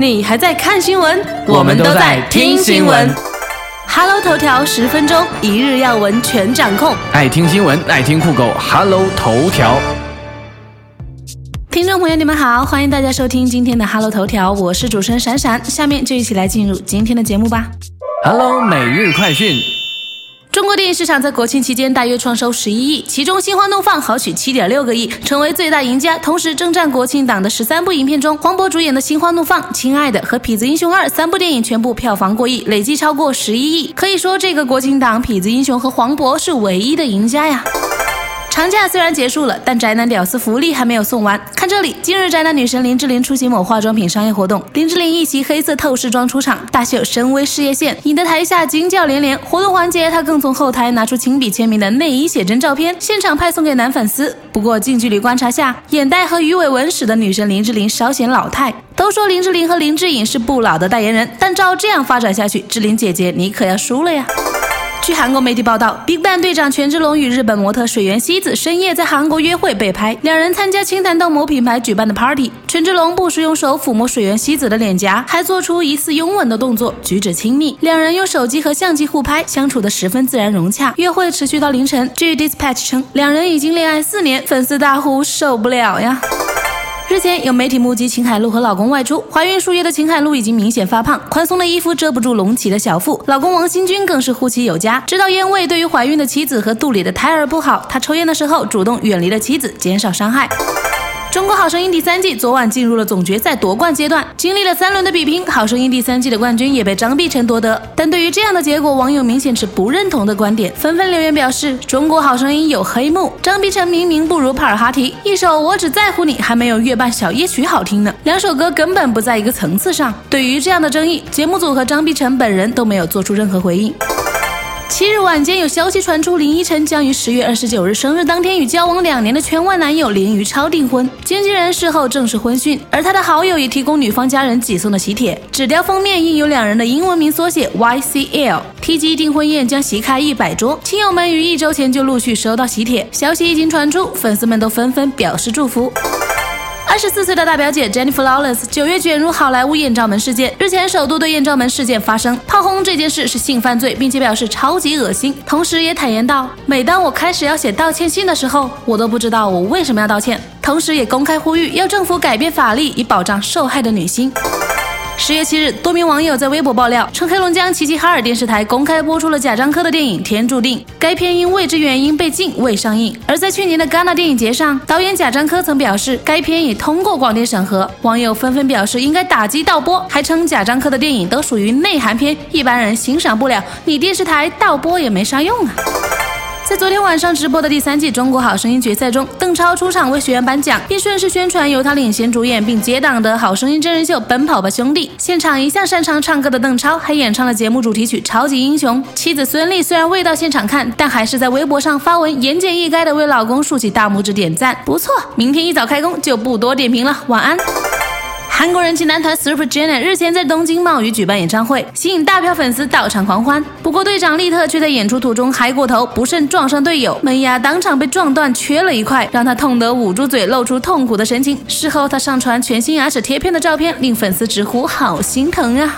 你还在看新闻？我们都在听新闻。Hello 头条十分钟，一日要闻全掌控。爱听新闻，爱听酷狗，Hello 头条。听众朋友，你们好，欢迎大家收听今天的 Hello 头条，我是主持人闪闪。下面就一起来进入今天的节目吧。Hello 每日快讯。中国电影市场在国庆期间大约创收十一亿，其中《心花怒放》豪取七点六个亿，成为最大赢家。同时，征战国庆档的十三部影片中，黄渤主演的《心花怒放》、《亲爱的》和《痞子英雄二》三部电影全部票房过亿，累计超过十一亿。可以说，这个国庆档，《痞子英雄》和黄渤是唯一的赢家呀。长假虽然结束了，但宅男屌丝福利还没有送完。看这里，今日宅男女神林志玲出席某化妆品商业活动，林志玲一袭黑色透视装出场，大秀深 V 事业线，引得台下惊叫连连。活动环节，她更从后台拿出亲笔签名的内衣写真照片，现场派送给男粉丝。不过近距离观察下，眼袋和鱼尾纹使得女神林志玲稍显老态。都说林志玲和林志颖是不老的代言人，但照这样发展下去，志玲姐姐你可要输了呀！据韩国媒体报道，BigBang 队长权志龙与日本模特水原希子深夜在韩国约会被拍，两人参加清潭洞某品牌举办的 party。权志龙不时用手抚摸水原希子的脸颊，还做出疑似拥吻的动作，举止亲密。两人用手机和相机互拍，相处的十分自然融洽。约会持续到凌晨。据 Dispatch 称，两人已经恋爱四年，粉丝大呼受不了呀。日前，有媒体目击秦海璐和老公外出，怀孕数月的秦海璐已经明显发胖，宽松的衣服遮不住隆起的小腹。老公王新军更是护妻有加，知道烟味对于怀孕的妻子和肚里的胎儿不好，他抽烟的时候主动远离了妻子，减少伤害。中国好声音第三季昨晚进入了总决赛夺冠阶段，经历了三轮的比拼，好声音第三季的冠军也被张碧晨夺得。但对于这样的结果，网友明显持不认同的观点，纷纷留言表示中国好声音有黑幕，张碧晨明明不如帕尔哈提，一首《我只在乎你》还没有月半小夜曲好听呢，两首歌根本不在一个层次上。对于这样的争议，节目组和张碧晨本人都没有做出任何回应。七日晚间有消息传出，林依晨将于十月二十九日生日当天与交往两年的圈外男友林于超订婚。经纪人事后证实婚讯，而他的好友也提供女方家人寄送的喜帖，纸雕封面印有两人的英文名缩写 YCL，提及订婚宴将席开一百桌。亲友们于一周前就陆续收到喜帖，消息一经传出，粉丝们都纷纷表示祝福。二十四岁的大表姐 Jennifer Lawrence 九月卷入好莱坞艳照门事件。日前首度对艳照门事件发生，炮轰这件事是性犯罪，并且表示超级恶心。同时也坦言道，每当我开始要写道歉信的时候，我都不知道我为什么要道歉。同时也公开呼吁要政府改变法律，以保障受害的女性。十月七日，多名网友在微博爆料称，黑龙江齐齐哈尔电视台公开播出了贾樟柯的电影《天注定》，该片因未知原因被禁未上映。而在去年的戛纳电影节上，导演贾樟柯曾表示该片已通过广电审核。网友纷纷表示应该打击盗播，还称贾樟柯的电影都属于内涵片，一般人欣赏不了，你电视台盗播也没啥用啊。在昨天晚上直播的第三季《中国好声音》决赛中，邓超出场为学员颁奖，并顺势宣传由他领衔主演并接档的《好声音》真人秀《奔跑吧兄弟》。现场一向擅长唱歌的邓超还演唱了节目主题曲《超级英雄》。妻子孙俪虽然未到现场看，但还是在微博上发文言简意赅的为老公竖起大拇指点赞，不错。明天一早开工就不多点评了，晚安。韩国人气男团 Super Junior 日前在东京冒雨举办演唱会，吸引大票粉丝到场狂欢。不过队长利特却在演出途中嗨过头，不慎撞上队友，门牙当场被撞断，缺了一块，让他痛得捂住嘴，露出痛苦的神情。事后他上传全新牙齿贴片的照片，令粉丝直呼好心疼啊。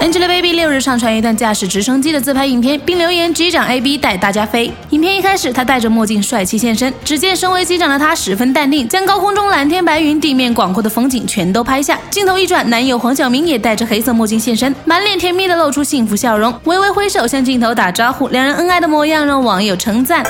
Angelababy 六日上传一段驾驶直升机的自拍影片，并留言：“机长 AB 带大家飞。”影片一开始，他戴着墨镜，帅气现身。只见身为机长的他十分淡定，将高空中蓝天白云、地面广阔的风景全都拍下。镜头一转，男友黄晓明也戴着黑色墨镜现身，满脸甜蜜的露出幸福笑容，微微挥手向镜头打招呼。两人恩爱的模样让网友称赞。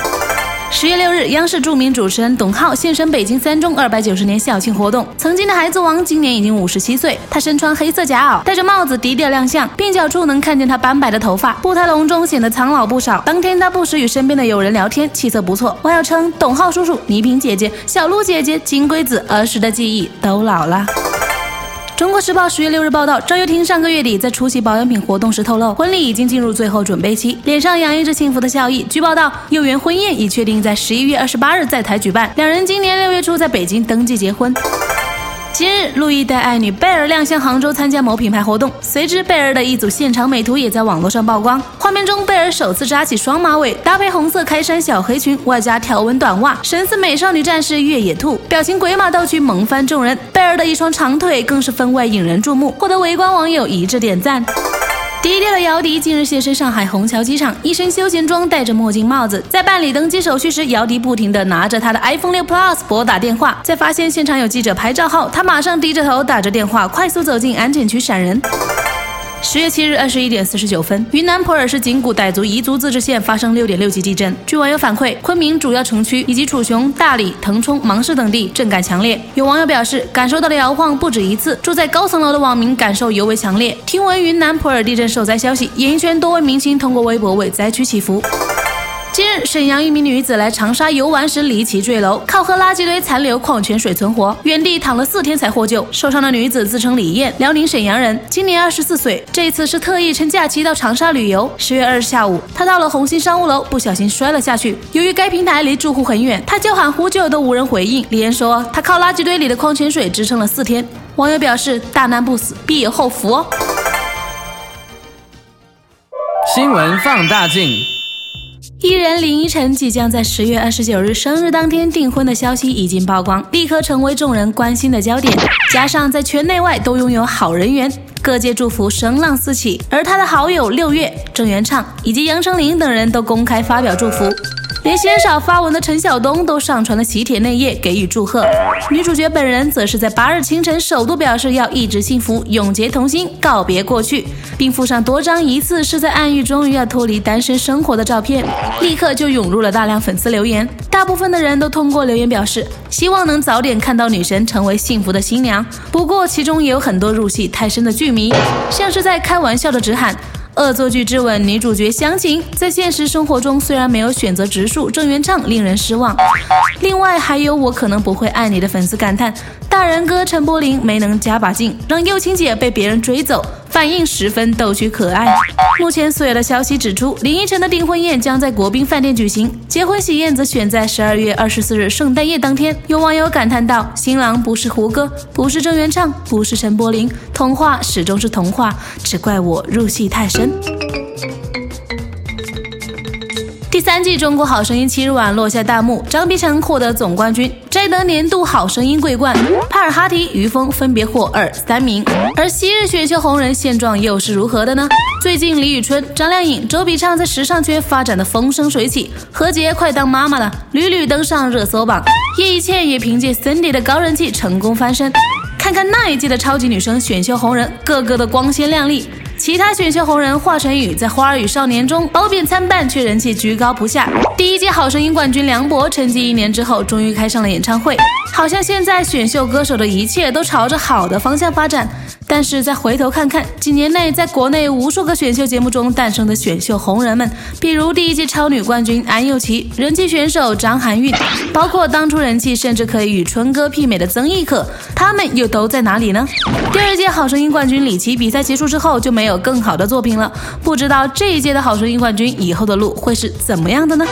十月六日，央视著名主持人董浩现身北京三中二百九十年校庆活动。曾经的孩子王今年已经五十七岁，他身穿黑色夹袄，戴着帽子，低调亮相，鬓角处能看见他斑白的头发，步态隆重，显得苍老不少。当天他不时与身边的友人聊天，气色不错。网友称董浩叔叔、倪萍姐姐、小鹿姐姐、金龟子儿时的记忆都老了。中国时报十月六日报道，赵又廷上个月底在出席保养品活动时透露，婚礼已经进入最后准备期，脸上洋溢着幸福的笑意。据报道，幼园婚宴已确定在十一月二十八日在台举办，两人今年六月初在北京登记结婚。今日，陆毅带爱女贝儿亮相杭州参加某品牌活动，随之贝儿的一组现场美图也在网络上曝光。画面中，贝儿首次扎起双马尾，搭配红色开衫小黑裙，外加条纹短袜，神似美少女战士越野兔，表情鬼马道具，萌翻众人。贝儿的一双长腿更是分外引人注目，获得围观网友一致点赞。低调的姚笛近日现身上海虹桥机场，一身休闲装，戴着墨镜帽子，在办理登机手续时，姚笛不停地拿着他的 iPhone 六 Plus 拨打电话。在发现现场有记者拍照后，他马上低着头打着电话，快速走进安检区闪人。十月七日二十一点四十九分，云南普洱市景谷傣族彝族自治县发生六点六级地震。据网友反馈，昆明主要城区以及楚雄、大理、腾冲、芒市等地震感强烈。有网友表示，感受到了摇晃不止一次，住在高层楼的网民感受尤为强烈。听闻云南普洱地震受灾消息，演艺圈多位明星通过微博为灾区祈福。近日，沈阳一名女子来长沙游玩时离奇坠楼，靠喝垃圾堆残留矿泉水存活，原地躺了四天才获救。受伤的女子自称李艳，辽宁沈阳人，今年二十四岁。这次是特意趁假期到长沙旅游。十月二日下午，她到了红星商务楼，不小心摔了下去。由于该平台离住户很远，她叫喊呼救都无人回应。李艳说，她靠垃圾堆里的矿泉水支撑了四天。网友表示，大难不死，必有后福哦。新闻放大镜。艺人林依晨即将在十月二十九日生日当天订婚的消息已经曝光，立刻成为众人关心的焦点。加上在圈内外都拥有好人缘，各界祝福声浪四起。而他的好友六月、郑元畅以及杨丞琳等人都公开发表祝福。连鲜少发文的陈晓东都上传了喜帖内页给予祝贺，女主角本人则是在八日清晨首度表示要一直幸福，永结同心，告别过去，并附上多张疑似是在暗喻终于要脱离单身生活的照片，立刻就涌入了大量粉丝留言，大部分的人都通过留言表示希望能早点看到女神成为幸福的新娘，不过其中也有很多入戏太深的剧迷，像是在开玩笑的直喊。恶作剧之吻女主角湘琴，在现实生活中虽然没有选择植树郑元畅，令人失望。另外还有我可能不会爱你的粉丝感叹，大人哥陈柏霖没能加把劲，让幼青姐被别人追走。反应十分逗趣可爱。目前所有的消息指出，林依晨的订婚宴将在国宾饭店举行，结婚喜宴则选在十二月二十四日圣诞夜当天。有网友感叹道：“新郎不是胡歌，不是郑元畅，不是陈柏霖，童话始终是童话，只怪我入戏太深。”第三季《中国好声音》七日晚落下大幕，张碧晨获得总冠军，摘得年度好声音桂冠。帕尔哈提、于峰分别获二、三名。而昔日选秀红人现状又是如何的呢？最近李宇春、张靓颖、周笔畅在时尚圈发展的风生水起，何洁快当妈妈了，屡屡登上热搜榜。叶一茜也凭借 Cindy 的高人气成功翻身。看看那一届的超级女生选秀红人，个个的光鲜亮丽。其他选秀红人华晨宇在《花儿与少年》中褒贬参半，却人气居高不下。第一届好声音冠军梁博，沉寂一年之后，终于开上了演唱会。好像现在选秀歌手的一切都朝着好的方向发展。但是再回头看看几年内在国内无数个选秀节目中诞生的选秀红人们，比如第一届超女冠军安又琪、人气选手张含韵，包括当初人气甚至可以与春哥媲美的曾轶可，他们又都在哪里呢？第二届好声音冠军李琦比赛结束之后就没有更好的作品了，不知道这一届的好声音冠军以后的路会是怎么样的呢？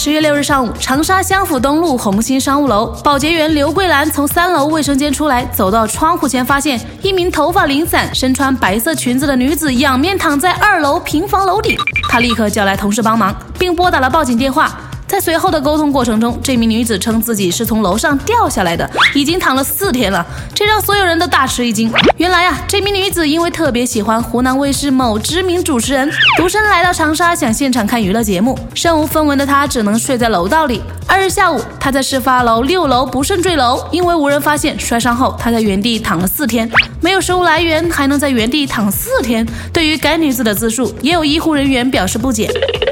十月六日上午，长沙湘府东路红星商务楼，保洁员刘桂兰从三楼卫生间出来，走到窗户前，发现一名头发零散、身穿白色裙子的女子仰面躺在二楼平房楼顶。她立刻叫来同事帮忙，并拨打了报警电话。在随后的沟通过程中，这名女子称自己是从楼上掉下来的，已经躺了四天了，这让所有人都大吃一惊。原来啊，这名女子因为特别喜欢湖南卫视某知名主持人，独身来到长沙想现场看娱乐节目，身无分文的她只能睡在楼道里。二日下午，她在事发楼六楼不慎坠楼，因为无人发现，摔伤后她在原地躺了四天，没有食物来源，还能在原地躺四天。对于该女子的自述，也有医护人员表示不解。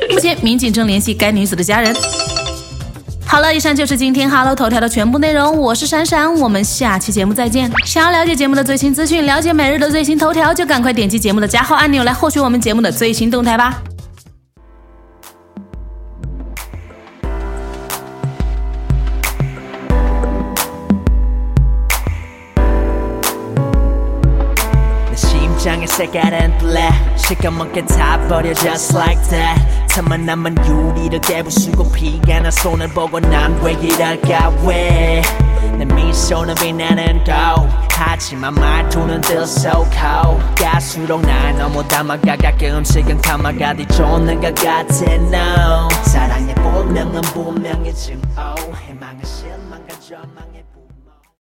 目前，民警正联系该女子的家人。好了，以上就是今天 Hello 头条的全部内容。我是闪闪，我们下期节目再见。想要了解节目的最新资讯，了解每日的最新头条，就赶快点击节目的加号按钮来获取我们节目的最新动态吧。 틈만 남은 유리를 깨부수고 피가 나 손을 보고 난 왜 이럴까 왜내 미소 미소는 빛나는 고 하지만 말투는 들썩하고 갈수록 날 너무 담아가 가끔씩은 담아가 뒤쫓는 것 같아 no 사랑의 본명은 분명히 증오 희망은 실망과 절망